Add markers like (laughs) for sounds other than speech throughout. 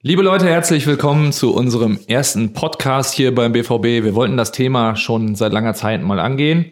Liebe Leute, herzlich willkommen zu unserem ersten Podcast hier beim BVB. Wir wollten das Thema schon seit langer Zeit mal angehen.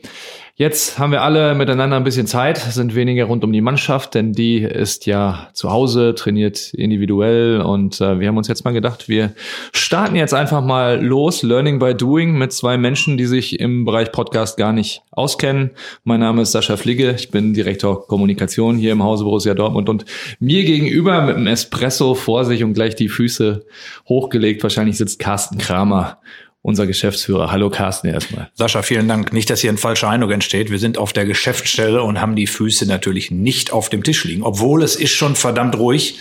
Jetzt haben wir alle miteinander ein bisschen Zeit, sind weniger rund um die Mannschaft, denn die ist ja zu Hause, trainiert individuell und äh, wir haben uns jetzt mal gedacht, wir starten jetzt einfach mal los, Learning by Doing mit zwei Menschen, die sich im Bereich Podcast gar nicht auskennen. Mein Name ist Sascha Fligge, ich bin Direktor Kommunikation hier im Hause Borussia Dortmund und mir gegenüber mit einem Espresso vor sich und gleich die Füße hochgelegt, wahrscheinlich sitzt Carsten Kramer unser Geschäftsführer. Hallo Carsten erstmal. Sascha, vielen Dank. Nicht, dass hier ein falscher Eindruck entsteht. Wir sind auf der Geschäftsstelle und haben die Füße natürlich nicht auf dem Tisch liegen, obwohl es ist schon verdammt ruhig.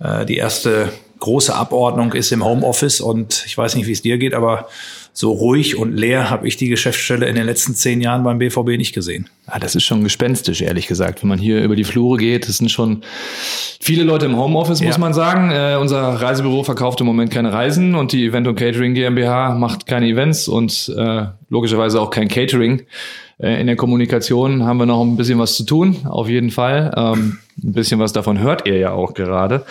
Äh, die erste große Abordnung ist im Homeoffice und ich weiß nicht, wie es dir geht, aber so ruhig und leer habe ich die Geschäftsstelle in den letzten zehn Jahren beim BVB nicht gesehen. Ah, das ist schon gespenstisch, ehrlich gesagt. Wenn man hier über die Flure geht, es sind schon viele Leute im Homeoffice, muss ja. man sagen. Äh, unser Reisebüro verkauft im Moment keine Reisen und die Event und Catering GmbH macht keine Events und äh, logischerweise auch kein Catering. Äh, in der Kommunikation haben wir noch ein bisschen was zu tun, auf jeden Fall. Ähm, ein bisschen was davon hört ihr ja auch gerade.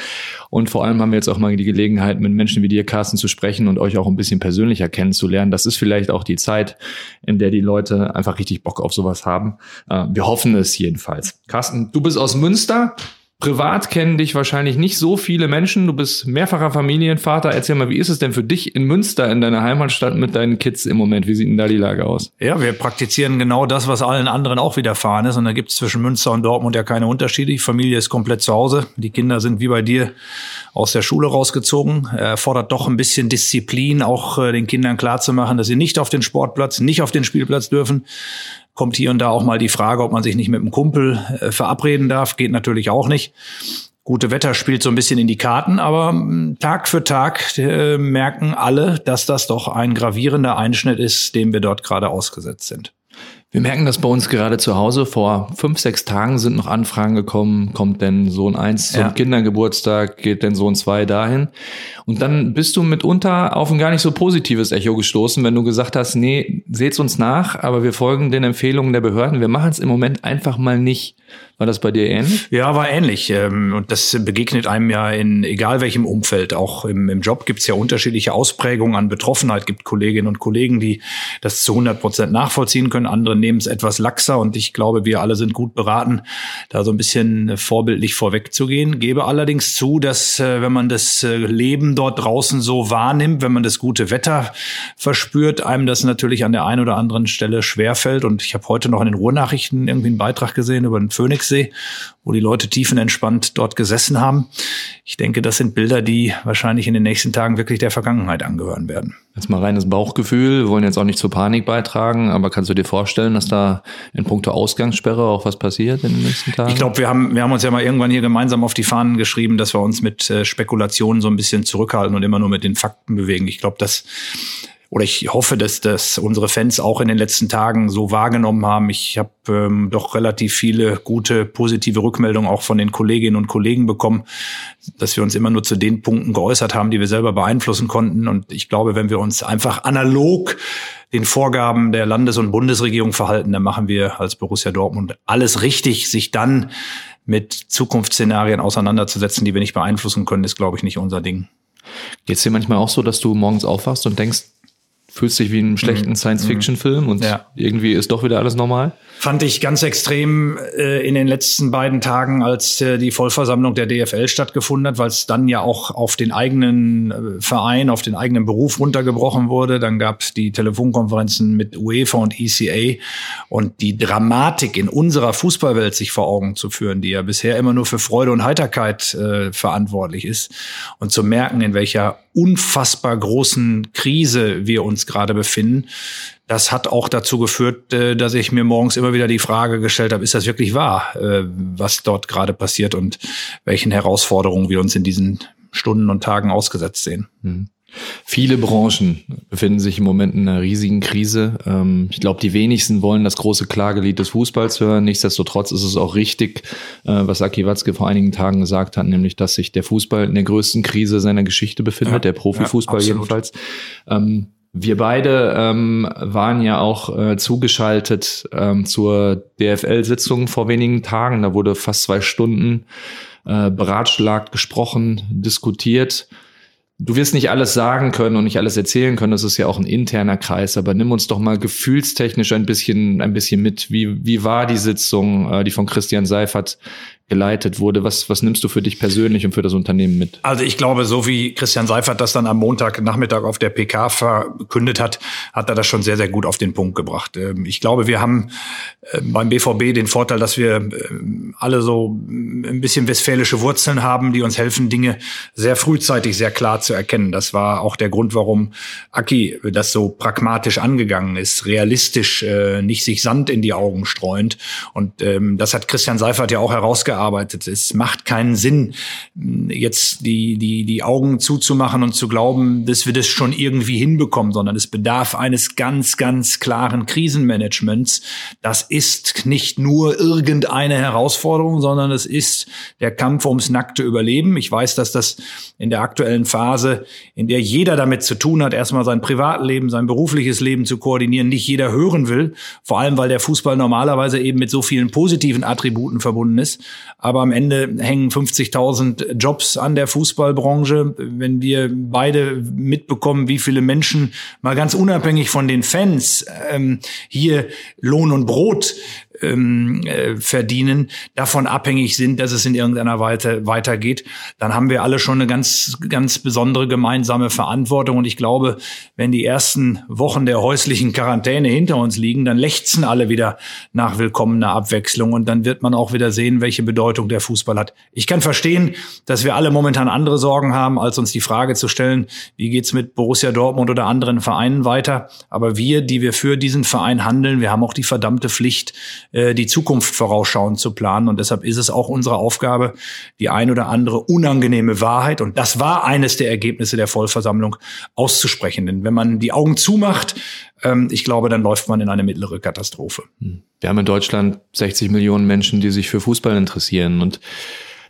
Und vor allem haben wir jetzt auch mal die Gelegenheit, mit Menschen wie dir, Carsten, zu sprechen und euch auch ein bisschen persönlicher kennenzulernen. Das ist vielleicht auch die Zeit, in der die Leute einfach richtig Bock auf sowas haben. Äh, wir hoffen es jedenfalls. Carsten, du bist aus Münster. Privat kennen dich wahrscheinlich nicht so viele Menschen. Du bist mehrfacher Familienvater. Erzähl mal, wie ist es denn für dich in Münster, in deiner Heimatstadt mit deinen Kids im Moment? Wie sieht denn da die Lage aus? Ja, wir praktizieren genau das, was allen anderen auch widerfahren ist. Und da gibt es zwischen Münster und Dortmund ja keine Unterschiede. Die Familie ist komplett zu Hause. Die Kinder sind wie bei dir aus der Schule rausgezogen. Er fordert doch ein bisschen Disziplin, auch äh, den Kindern klarzumachen, dass sie nicht auf den Sportplatz, nicht auf den Spielplatz dürfen kommt hier und da auch mal die Frage, ob man sich nicht mit einem Kumpel äh, verabreden darf. Geht natürlich auch nicht. Gute Wetter spielt so ein bisschen in die Karten, aber hm, Tag für Tag äh, merken alle, dass das doch ein gravierender Einschnitt ist, dem wir dort gerade ausgesetzt sind. Wir merken das bei uns gerade zu Hause. Vor fünf, sechs Tagen sind noch Anfragen gekommen, kommt denn Sohn eins zum ja. Kindergeburtstag, geht denn Sohn zwei dahin? Und dann bist du mitunter auf ein gar nicht so positives Echo gestoßen, wenn du gesagt hast, nee, seht's uns nach, aber wir folgen den Empfehlungen der Behörden. Wir machen es im Moment einfach mal nicht. War das bei dir ähnlich? Ja, war ähnlich. Ähm, und das begegnet einem ja in egal welchem Umfeld. Auch im, im Job gibt es ja unterschiedliche Ausprägungen an Betroffenheit. gibt Kolleginnen und Kollegen, die das zu 100 Prozent nachvollziehen können. Andere nehmen es etwas laxer. Und ich glaube, wir alle sind gut beraten, da so ein bisschen vorbildlich vorwegzugehen. Gebe allerdings zu, dass äh, wenn man das äh, Leben dort draußen so wahrnimmt, wenn man das gute Wetter verspürt, einem das natürlich an der einen oder anderen Stelle schwerfällt. Und ich habe heute noch in den Ruhrnachrichten irgendwie einen Beitrag gesehen über den Phoenixsee, wo die Leute tiefenentspannt dort gesessen haben. Ich denke, das sind Bilder, die wahrscheinlich in den nächsten Tagen wirklich der Vergangenheit angehören werden. Jetzt mal reines Bauchgefühl, wir wollen jetzt auch nicht zur Panik beitragen, aber kannst du dir vorstellen, dass da in puncto Ausgangssperre auch was passiert in den nächsten Tagen? Ich glaube, wir haben, wir haben uns ja mal irgendwann hier gemeinsam auf die Fahnen geschrieben, dass wir uns mit äh, Spekulationen so ein bisschen zurückhalten und immer nur mit den Fakten bewegen. Ich glaube, das oder ich hoffe, dass das unsere Fans auch in den letzten Tagen so wahrgenommen haben. Ich habe ähm, doch relativ viele gute, positive Rückmeldungen auch von den Kolleginnen und Kollegen bekommen, dass wir uns immer nur zu den Punkten geäußert haben, die wir selber beeinflussen konnten. Und ich glaube, wenn wir uns einfach analog den Vorgaben der Landes- und Bundesregierung verhalten, dann machen wir als Borussia Dortmund alles richtig. Sich dann mit Zukunftsszenarien auseinanderzusetzen, die wir nicht beeinflussen können, ist, glaube ich, nicht unser Ding. Geht es dir manchmal auch so, dass du morgens aufwachst und denkst, fühlst dich wie in einem schlechten mhm. Science-Fiction-Film und ja. irgendwie ist doch wieder alles normal? Fand ich ganz extrem äh, in den letzten beiden Tagen, als äh, die Vollversammlung der DFL stattgefunden hat, weil es dann ja auch auf den eigenen äh, Verein, auf den eigenen Beruf runtergebrochen wurde. Dann gab es die Telefonkonferenzen mit UEFA und ECA und die Dramatik in unserer Fußballwelt sich vor Augen zu führen, die ja bisher immer nur für Freude und Heiterkeit äh, verantwortlich ist und zu merken, in welcher unfassbar großen Krise wir uns gerade befinden. Das hat auch dazu geführt, äh, dass ich mir morgens immer wieder die Frage gestellt habe, ist das wirklich wahr, äh, was dort gerade passiert und welchen Herausforderungen wir uns in diesen Stunden und Tagen ausgesetzt sehen. Mhm. Viele Branchen befinden sich im Moment in einer riesigen Krise. Ähm, ich glaube, die wenigsten wollen das große Klagelied des Fußballs hören. Nichtsdestotrotz ist es auch richtig, äh, was Aki Watzke vor einigen Tagen gesagt hat, nämlich, dass sich der Fußball in der größten Krise seiner Geschichte befindet, ja, der Profifußball ja, jedenfalls. Ähm, wir beide ähm, waren ja auch äh, zugeschaltet ähm, zur DFL-Sitzung vor wenigen Tagen. Da wurde fast zwei Stunden äh, beratschlagt, gesprochen, diskutiert. Du wirst nicht alles sagen können und nicht alles erzählen können. Das ist ja auch ein interner Kreis. Aber nimm uns doch mal gefühlstechnisch ein bisschen, ein bisschen mit. Wie, wie war die Sitzung, äh, die von Christian Seifert geleitet wurde. Was, was nimmst du für dich persönlich und für das Unternehmen mit? Also ich glaube, so wie Christian Seifert das dann am Montagnachmittag auf der PK verkündet hat, hat er das schon sehr, sehr gut auf den Punkt gebracht. Ähm, ich glaube, wir haben äh, beim BVB den Vorteil, dass wir ähm, alle so ein bisschen westfälische Wurzeln haben, die uns helfen, Dinge sehr frühzeitig sehr klar zu erkennen. Das war auch der Grund, warum Aki das so pragmatisch angegangen ist, realistisch, äh, nicht sich Sand in die Augen streuend. Und ähm, das hat Christian Seifert ja auch herausgearbeitet gearbeitet. Es macht keinen Sinn, jetzt die, die, die Augen zuzumachen und zu glauben, dass wir das schon irgendwie hinbekommen, sondern es bedarf eines ganz, ganz klaren Krisenmanagements. Das ist nicht nur irgendeine Herausforderung, sondern es ist der Kampf ums nackte Überleben. Ich weiß, dass das in der aktuellen Phase, in der jeder damit zu tun hat, erstmal sein Privatleben, sein berufliches Leben zu koordinieren, nicht jeder hören will. Vor allem, weil der Fußball normalerweise eben mit so vielen positiven Attributen verbunden ist. Aber am Ende hängen 50.000 Jobs an der Fußballbranche. Wenn wir beide mitbekommen, wie viele Menschen mal ganz unabhängig von den Fans ähm, hier Lohn und Brot ähm, äh, verdienen, davon abhängig sind, dass es in irgendeiner Weise weitergeht, dann haben wir alle schon eine ganz, ganz besondere gemeinsame Verantwortung. Und ich glaube, wenn die ersten Wochen der häuslichen Quarantäne hinter uns liegen, dann lechzen alle wieder nach willkommener Abwechslung. Und dann wird man auch wieder sehen, welche Bedeutung der Fußball hat. Ich kann verstehen, dass wir alle momentan andere Sorgen haben, als uns die Frage zu stellen, wie geht's mit Borussia Dortmund oder anderen Vereinen weiter. Aber wir, die wir für diesen Verein handeln, wir haben auch die verdammte Pflicht, äh, die Zukunft vorausschauend zu planen. Und deshalb ist es auch unsere Aufgabe, die ein oder andere unangenehme Wahrheit, und das war eines der Ergebnisse der Vollversammlung, auszusprechen. Denn wenn man die Augen zumacht, ähm, ich glaube, dann läuft man in eine mittlere Katastrophe. Hm. Wir haben in Deutschland 60 Millionen Menschen, die sich für Fußball interessieren und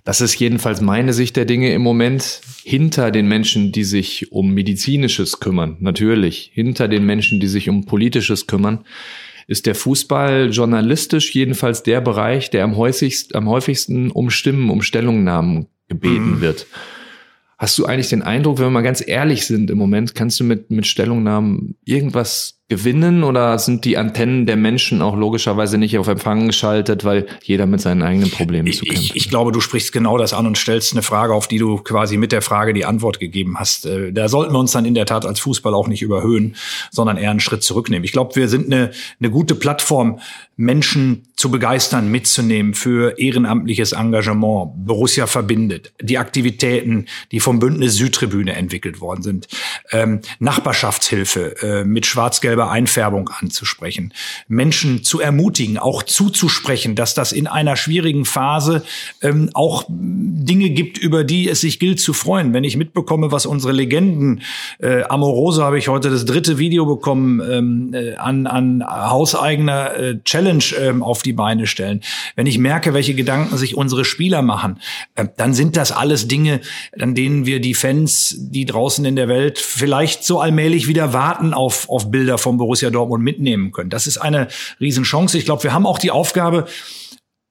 das ist jedenfalls meine Sicht der Dinge im Moment. Hinter den Menschen, die sich um medizinisches kümmern, natürlich. Hinter den Menschen, die sich um politisches kümmern, ist der Fußball journalistisch jedenfalls der Bereich, der am häufigsten, am häufigsten um Stimmen, um Stellungnahmen gebeten mhm. wird. Hast du eigentlich den Eindruck, wenn wir mal ganz ehrlich sind im Moment, kannst du mit, mit Stellungnahmen irgendwas gewinnen oder sind die Antennen der Menschen auch logischerweise nicht auf Empfang geschaltet, weil jeder mit seinen eigenen Problemen zu kämpfen ich, ich glaube, du sprichst genau das an und stellst eine Frage, auf die du quasi mit der Frage die Antwort gegeben hast. Äh, da sollten wir uns dann in der Tat als Fußball auch nicht überhöhen, sondern eher einen Schritt zurücknehmen. Ich glaube, wir sind eine, eine gute Plattform, Menschen zu begeistern, mitzunehmen für ehrenamtliches Engagement. Borussia verbindet. Die Aktivitäten, die vom Bündnis Südtribüne entwickelt worden sind. Ähm, Nachbarschaftshilfe äh, mit schwarz-gelber Einfärbung anzusprechen. Menschen zu ermutigen, auch zuzusprechen, dass das in einer schwierigen Phase ähm, auch Dinge gibt, über die es sich gilt zu freuen. Wenn ich mitbekomme, was unsere Legenden, äh, Amoroso habe ich heute das dritte Video bekommen, ähm, äh, an, an hauseigener äh, Challenge ähm, auf die Beine stellen, wenn ich merke, welche Gedanken sich unsere Spieler machen, äh, dann sind das alles Dinge, an denen wir die Fans, die draußen in der Welt vielleicht so allmählich wieder warten auf, auf Bilder von Borussia Dortmund mitnehmen können. Das ist eine Riesenchance. Ich glaube, wir haben auch die Aufgabe,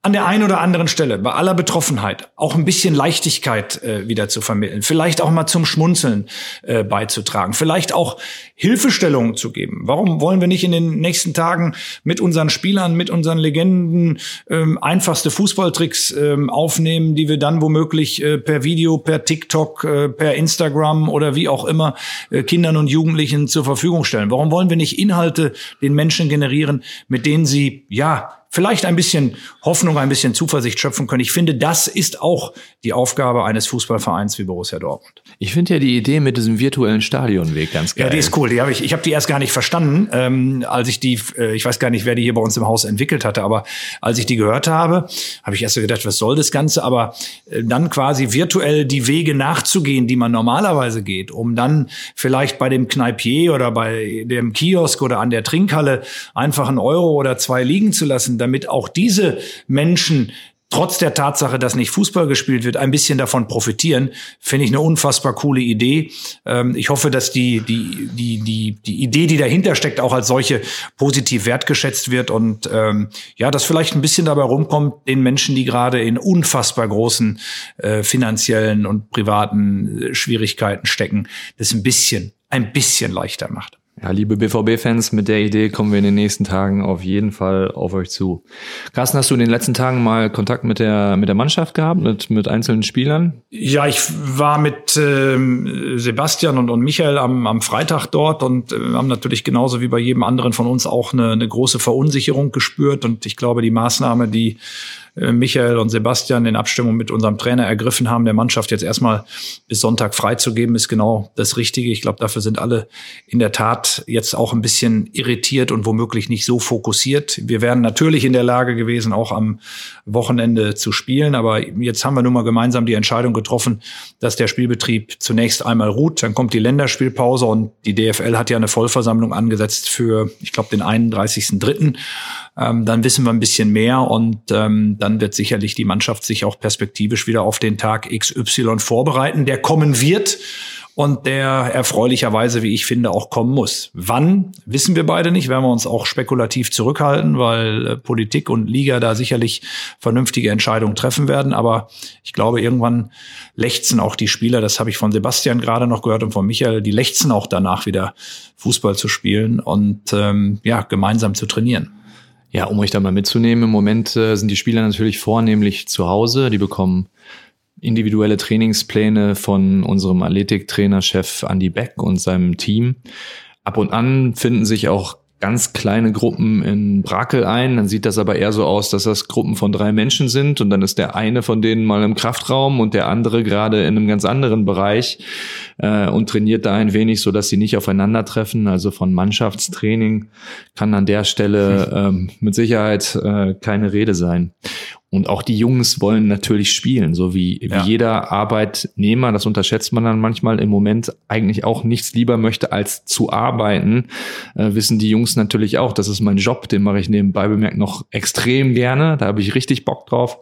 an der einen oder anderen Stelle, bei aller Betroffenheit, auch ein bisschen Leichtigkeit äh, wieder zu vermitteln, vielleicht auch mal zum Schmunzeln äh, beizutragen, vielleicht auch Hilfestellungen zu geben. Warum wollen wir nicht in den nächsten Tagen mit unseren Spielern, mit unseren Legenden ähm, einfachste Fußballtricks ähm, aufnehmen, die wir dann womöglich äh, per Video, per TikTok, äh, per Instagram oder wie auch immer äh, Kindern und Jugendlichen zur Verfügung stellen? Warum wollen wir nicht Inhalte den Menschen generieren, mit denen sie ja vielleicht ein bisschen Hoffnung, ein bisschen Zuversicht schöpfen können. Ich finde, das ist auch die Aufgabe eines Fußballvereins wie Borussia Dortmund. Ich finde ja die Idee mit diesem virtuellen Stadionweg ganz geil. Ja, die ist cool. Die hab ich ich habe die erst gar nicht verstanden, ähm, als ich die, äh, ich weiß gar nicht, wer die hier bei uns im Haus entwickelt hatte, aber als ich die gehört habe, habe ich erst so gedacht, was soll das Ganze? Aber äh, dann quasi virtuell die Wege nachzugehen, die man normalerweise geht, um dann vielleicht bei dem Kneipier oder bei dem Kiosk oder an der Trinkhalle einfach einen Euro oder zwei liegen zu lassen, damit auch diese Menschen trotz der Tatsache, dass nicht Fußball gespielt wird, ein bisschen davon profitieren, finde ich eine unfassbar coole Idee. Ähm, ich hoffe, dass die, die, die, die, die Idee, die dahinter steckt, auch als solche positiv wertgeschätzt wird und ähm, ja, dass vielleicht ein bisschen dabei rumkommt, den Menschen, die gerade in unfassbar großen äh, finanziellen und privaten äh, Schwierigkeiten stecken, das ein bisschen, ein bisschen leichter macht. Ja, liebe BVB-Fans, mit der Idee kommen wir in den nächsten Tagen auf jeden Fall auf euch zu. Carsten, hast du in den letzten Tagen mal Kontakt mit der, mit der Mannschaft gehabt, mit, mit einzelnen Spielern? Ja, ich war mit ähm, Sebastian und, und Michael am, am Freitag dort und äh, haben natürlich genauso wie bei jedem anderen von uns auch eine, eine große Verunsicherung gespürt. Und ich glaube, die Maßnahme, die äh, Michael und Sebastian in Abstimmung mit unserem Trainer ergriffen haben, der Mannschaft jetzt erstmal bis Sonntag freizugeben, ist genau das Richtige. Ich glaube, dafür sind alle in der Tat jetzt auch ein bisschen irritiert und womöglich nicht so fokussiert. Wir wären natürlich in der Lage gewesen, auch am Wochenende zu spielen, aber jetzt haben wir nun mal gemeinsam die Entscheidung getroffen, dass der Spielbetrieb zunächst einmal ruht, dann kommt die Länderspielpause und die DFL hat ja eine Vollversammlung angesetzt für, ich glaube, den 31.3 ähm, dann wissen wir ein bisschen mehr und ähm, dann wird sicherlich die Mannschaft sich auch perspektivisch wieder auf den Tag XY vorbereiten, der kommen wird und der erfreulicherweise, wie ich finde, auch kommen muss. Wann, wissen wir beide nicht, werden wir uns auch spekulativ zurückhalten, weil äh, Politik und Liga da sicherlich vernünftige Entscheidungen treffen werden. Aber ich glaube, irgendwann lechzen auch die Spieler, das habe ich von Sebastian gerade noch gehört und von Michael, die lechzen auch danach wieder Fußball zu spielen und ähm, ja, gemeinsam zu trainieren. Ja, um euch da mal mitzunehmen, im Moment äh, sind die Spieler natürlich vornehmlich zu Hause. Die bekommen individuelle Trainingspläne von unserem Athletiktrainer-Chef Andy Beck und seinem Team. Ab und an finden sich auch ganz kleine Gruppen in Brakel ein. Dann sieht das aber eher so aus, dass das Gruppen von drei Menschen sind und dann ist der eine von denen mal im Kraftraum und der andere gerade in einem ganz anderen Bereich äh, und trainiert da ein wenig, so dass sie nicht aufeinandertreffen. Also von Mannschaftstraining kann an der Stelle (laughs) ähm, mit Sicherheit äh, keine Rede sein. Und auch die Jungs wollen natürlich spielen, so wie, ja. wie jeder Arbeitnehmer, das unterschätzt man dann manchmal im Moment, eigentlich auch nichts lieber möchte, als zu arbeiten, äh, wissen die Jungs natürlich auch, das ist mein Job, den mache ich nebenbei bemerkt noch extrem gerne, da habe ich richtig Bock drauf.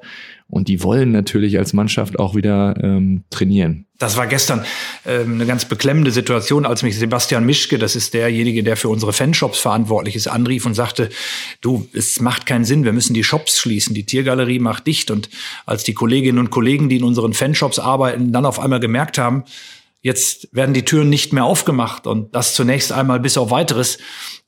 Und die wollen natürlich als Mannschaft auch wieder ähm, trainieren. Das war gestern ähm, eine ganz beklemmende Situation, als mich Sebastian Mischke, das ist derjenige, der für unsere Fanshops verantwortlich ist, anrief und sagte, du, es macht keinen Sinn, wir müssen die Shops schließen, die Tiergalerie macht dicht. Und als die Kolleginnen und Kollegen, die in unseren Fanshops arbeiten, dann auf einmal gemerkt haben, Jetzt werden die Türen nicht mehr aufgemacht und das zunächst einmal bis auf weiteres.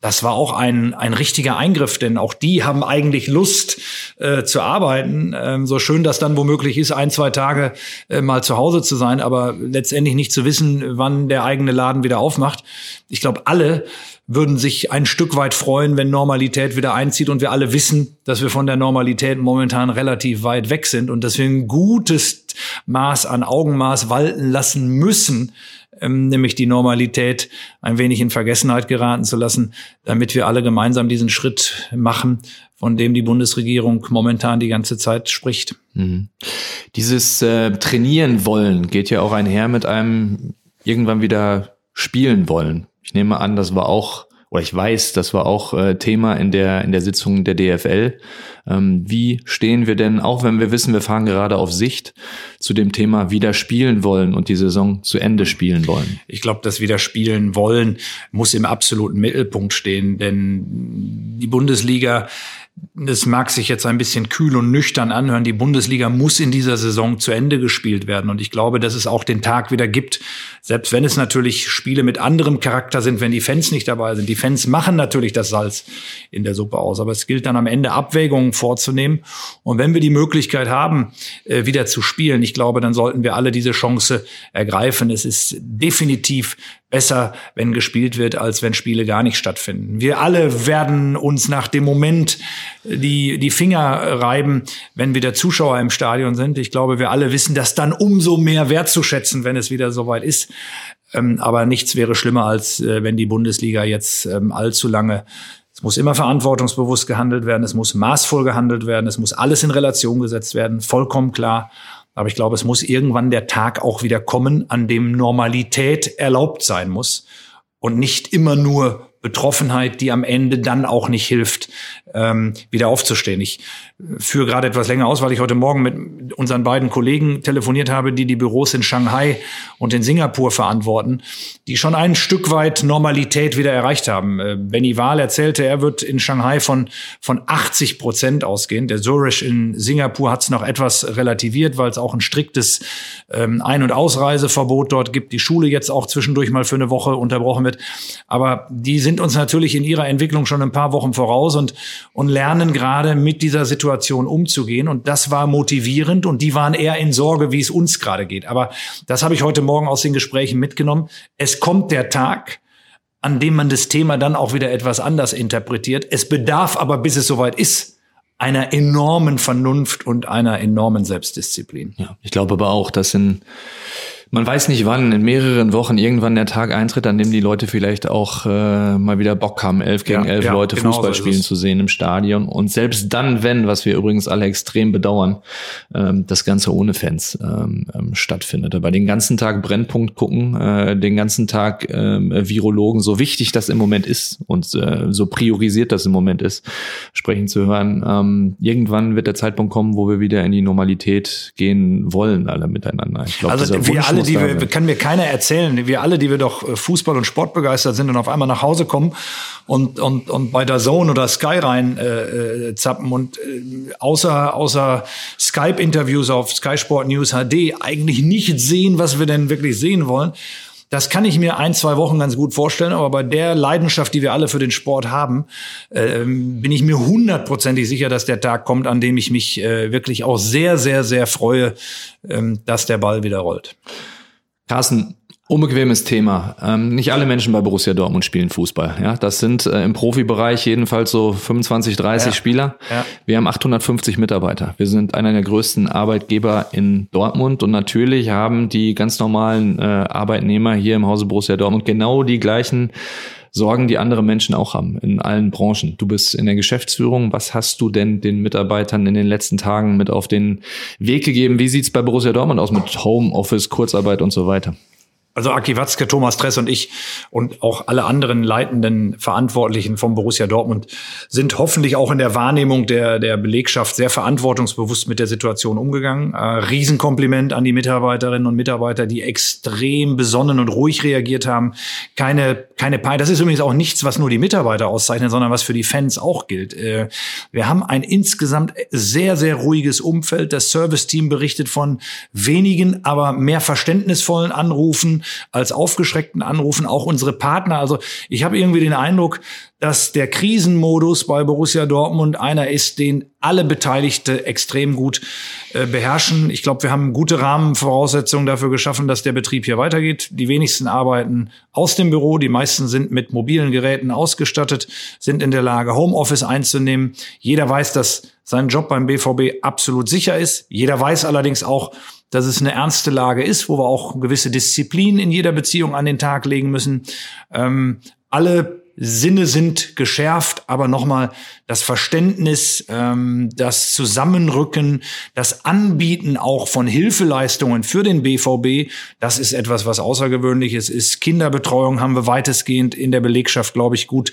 Das war auch ein, ein richtiger Eingriff, denn auch die haben eigentlich Lust äh, zu arbeiten. Ähm, so schön das dann womöglich ist, ein, zwei Tage äh, mal zu Hause zu sein, aber letztendlich nicht zu wissen, wann der eigene Laden wieder aufmacht. Ich glaube, alle würden sich ein Stück weit freuen, wenn Normalität wieder einzieht und wir alle wissen, dass wir von der Normalität momentan relativ weit weg sind und dass wir ein gutes Maß an Augenmaß walten lassen müssen, ähm, nämlich die Normalität ein wenig in Vergessenheit geraten zu lassen, damit wir alle gemeinsam diesen Schritt machen, von dem die Bundesregierung momentan die ganze Zeit spricht. Mhm. Dieses äh, Trainieren wollen geht ja auch einher mit einem irgendwann wieder spielen wollen. Ich nehme an, das war auch, oder ich weiß, das war auch äh, Thema in der, in der Sitzung der DFL. Ähm, wie stehen wir denn, auch wenn wir wissen, wir fahren gerade auf Sicht, zu dem Thema wieder spielen wollen und die Saison zu Ende spielen wollen? Ich glaube, das wieder spielen wollen muss im absoluten Mittelpunkt stehen, denn die Bundesliga das mag sich jetzt ein bisschen kühl und nüchtern anhören. Die Bundesliga muss in dieser Saison zu Ende gespielt werden. Und ich glaube, dass es auch den Tag wieder gibt, selbst wenn es natürlich Spiele mit anderem Charakter sind, wenn die Fans nicht dabei sind. Die Fans machen natürlich das Salz in der Suppe aus. Aber es gilt dann am Ende Abwägungen vorzunehmen. Und wenn wir die Möglichkeit haben, äh, wieder zu spielen, ich glaube, dann sollten wir alle diese Chance ergreifen. Es ist definitiv besser, wenn gespielt wird, als wenn Spiele gar nicht stattfinden. Wir alle werden uns nach dem Moment die, die Finger reiben, wenn wieder Zuschauer im Stadion sind. Ich glaube, wir alle wissen das dann umso mehr wertzuschätzen, wenn es wieder soweit ist. Ähm, aber nichts wäre schlimmer, als äh, wenn die Bundesliga jetzt ähm, allzu lange es muss immer verantwortungsbewusst gehandelt werden, es muss maßvoll gehandelt werden, es muss alles in Relation gesetzt werden, vollkommen klar. Aber ich glaube, es muss irgendwann der Tag auch wieder kommen, an dem Normalität erlaubt sein muss und nicht immer nur Betroffenheit, die am Ende dann auch nicht hilft, ähm, wieder aufzustehen. Ich äh, führe gerade etwas länger aus, weil ich heute Morgen mit unseren beiden Kollegen telefoniert habe, die die Büros in Shanghai und in Singapur verantworten, die schon ein Stück weit Normalität wieder erreicht haben. Äh, Benny Wahl erzählte, er wird in Shanghai von, von 80 Prozent ausgehen. Der Zurich in Singapur hat es noch etwas relativiert, weil es auch ein striktes ähm, Ein- und Ausreiseverbot dort gibt. Die Schule jetzt auch zwischendurch mal für eine Woche unterbrochen wird. Aber die sind uns natürlich in ihrer Entwicklung schon ein paar Wochen voraus und, und lernen gerade mit dieser Situation umzugehen. Und das war motivierend und die waren eher in Sorge, wie es uns gerade geht. Aber das habe ich heute Morgen aus den Gesprächen mitgenommen. Es kommt der Tag, an dem man das Thema dann auch wieder etwas anders interpretiert. Es bedarf aber, bis es soweit ist, einer enormen Vernunft und einer enormen Selbstdisziplin. Ja, ich glaube aber auch, dass in man weiß nicht wann, in mehreren Wochen irgendwann der Tag eintritt, an dem die Leute vielleicht auch äh, mal wieder Bock haben, elf gegen ja, elf ja, Leute genau Fußball so spielen zu sehen im Stadion. Und selbst dann, wenn, was wir übrigens alle extrem bedauern, ähm, das Ganze ohne Fans ähm, ähm, stattfindet. Aber den ganzen Tag Brennpunkt gucken, äh, den ganzen Tag äh, Virologen, so wichtig das im Moment ist und äh, so priorisiert das im Moment ist, sprechen zu hören. Ähm, irgendwann wird der Zeitpunkt kommen, wo wir wieder in die Normalität gehen wollen, alle miteinander. Ich glaub, also wir alle, die wir, kann mir keiner erzählen, wir alle, die wir doch äh, Fußball und Sport begeistert sind und auf einmal nach Hause kommen und, und, und bei der Zone oder Sky rein äh, äh zappen und äh, außer, außer Skype-Interviews auf Sky Sport News HD eigentlich nicht sehen, was wir denn wirklich sehen wollen. Das kann ich mir ein, zwei Wochen ganz gut vorstellen, aber bei der Leidenschaft, die wir alle für den Sport haben, äh, bin ich mir hundertprozentig sicher, dass der Tag kommt, an dem ich mich äh, wirklich auch sehr, sehr, sehr freue, ähm, dass der Ball wieder rollt. Carsten, Unbequemes Thema. Ähm, nicht alle Menschen bei Borussia Dortmund spielen Fußball. Ja, das sind äh, im Profibereich jedenfalls so 25, 30 ja. Spieler. Ja. Wir haben 850 Mitarbeiter. Wir sind einer der größten Arbeitgeber in Dortmund und natürlich haben die ganz normalen äh, Arbeitnehmer hier im Hause Borussia Dortmund genau die gleichen Sorgen, die andere Menschen auch haben in allen Branchen. Du bist in der Geschäftsführung. Was hast du denn den Mitarbeitern in den letzten Tagen mit auf den Weg gegeben? Wie sieht's bei Borussia Dortmund aus mit Homeoffice, Kurzarbeit und so weiter? Also Aki Watzke, Thomas Tress und ich und auch alle anderen leitenden Verantwortlichen vom Borussia Dortmund sind hoffentlich auch in der Wahrnehmung der, der Belegschaft sehr verantwortungsbewusst mit der Situation umgegangen. Äh, Riesenkompliment an die Mitarbeiterinnen und Mitarbeiter, die extrem besonnen und ruhig reagiert haben. Keine, keine Pein. Das ist übrigens auch nichts, was nur die Mitarbeiter auszeichnet, sondern was für die Fans auch gilt. Äh, wir haben ein insgesamt sehr, sehr ruhiges Umfeld. Das Serviceteam berichtet von wenigen, aber mehr verständnisvollen Anrufen als aufgeschreckten Anrufen, auch unsere Partner. Also ich habe irgendwie den Eindruck, dass der Krisenmodus bei Borussia Dortmund einer ist, den alle Beteiligte extrem gut äh, beherrschen. Ich glaube, wir haben gute Rahmenvoraussetzungen dafür geschaffen, dass der Betrieb hier weitergeht. Die wenigsten arbeiten aus dem Büro, die meisten sind mit mobilen Geräten ausgestattet, sind in der Lage, Homeoffice einzunehmen. Jeder weiß, dass sein Job beim BVB absolut sicher ist. Jeder weiß allerdings auch, dass es eine ernste Lage ist, wo wir auch gewisse Disziplin in jeder Beziehung an den Tag legen müssen. Ähm, alle Sinne sind geschärft, aber nochmal das Verständnis, ähm, das Zusammenrücken, das Anbieten auch von Hilfeleistungen für den BVB, das ist etwas, was außergewöhnliches ist. Kinderbetreuung haben wir weitestgehend in der Belegschaft, glaube ich, gut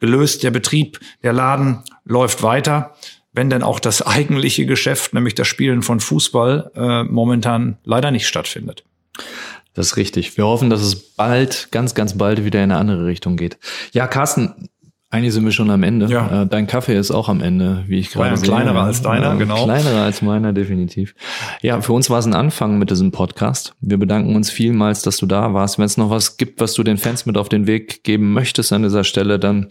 gelöst. Der Betrieb, der Laden läuft weiter wenn denn auch das (laughs) eigentliche Geschäft, nämlich das Spielen von Fußball, äh, momentan leider nicht stattfindet. Das ist richtig. Wir hoffen, dass es bald, ganz, ganz bald wieder in eine andere Richtung geht. Ja, Carsten, eigentlich sind wir schon am Ende. Ja. Äh, dein Kaffee ist auch am Ende, wie ich gerade sehe. Kleinerer als deiner, genau. Kleinerer als meiner, definitiv. Ja, für uns war es ein Anfang mit diesem Podcast. Wir bedanken uns vielmals, dass du da warst. Wenn es noch was gibt, was du den Fans mit auf den Weg geben möchtest an dieser Stelle, dann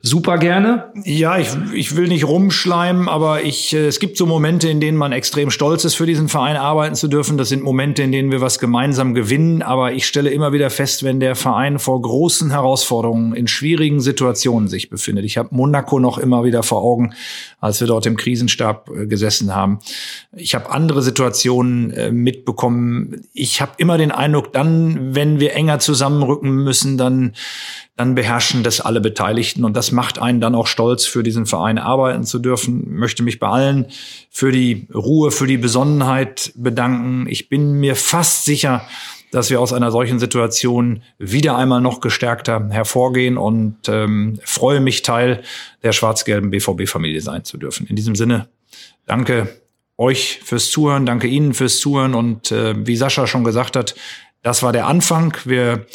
super gerne. Ja, ich, ich will nicht rumschleimen, aber ich, äh, es gibt so Momente, in denen man extrem stolz ist, für diesen Verein arbeiten zu dürfen. Das sind Momente, in denen wir was gemeinsam gewinnen. Aber ich stelle immer wieder fest, wenn der Verein vor großen Herausforderungen in schwierigen Situationen sich befindet. Ich habe Monaco noch immer wieder vor Augen, als wir dort im Krisenstab äh, gesessen haben. Ich habe andere Situationen äh, mitbekommen. Ich habe immer den Eindruck, dann, wenn wir enger zusammenrücken müssen, dann dann beherrschen das alle Beteiligten und das macht einen dann auch stolz, für diesen Verein arbeiten zu dürfen. Möchte mich bei allen für die Ruhe, für die Besonnenheit bedanken. Ich bin mir fast sicher, dass wir aus einer solchen Situation wieder einmal noch gestärkter hervorgehen und ähm, freue mich, Teil der schwarz-gelben BVB-Familie sein zu dürfen. In diesem Sinne, danke euch fürs Zuhören, danke Ihnen fürs Zuhören und äh, wie Sascha schon gesagt hat, das war der Anfang. Wir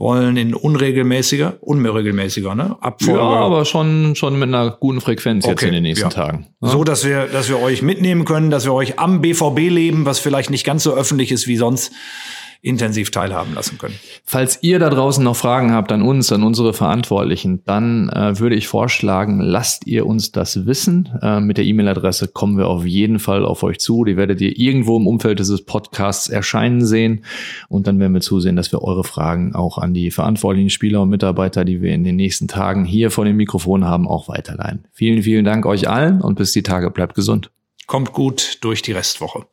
wollen in unregelmäßiger, unregelmäßiger, ne? Abfolge. Ja, aber schon, schon mit einer guten Frequenz okay, jetzt in den nächsten ja. Tagen. Ja? So, dass wir, dass wir euch mitnehmen können, dass wir euch am BVB leben, was vielleicht nicht ganz so öffentlich ist wie sonst, intensiv teilhaben lassen können. Falls ihr da draußen noch Fragen habt an uns, an unsere Verantwortlichen, dann äh, würde ich vorschlagen, lasst ihr uns das wissen. Äh, mit der E-Mail-Adresse kommen wir auf jeden Fall auf euch zu. Die werdet ihr irgendwo im Umfeld dieses Podcasts erscheinen sehen. Und dann werden wir zusehen, dass wir eure Fragen auch an die verantwortlichen Spieler und Mitarbeiter, die wir in den nächsten Tagen hier vor dem Mikrofon haben, auch weiterleiten. Vielen, vielen Dank euch allen und bis die Tage bleibt gesund. Kommt gut durch die Restwoche.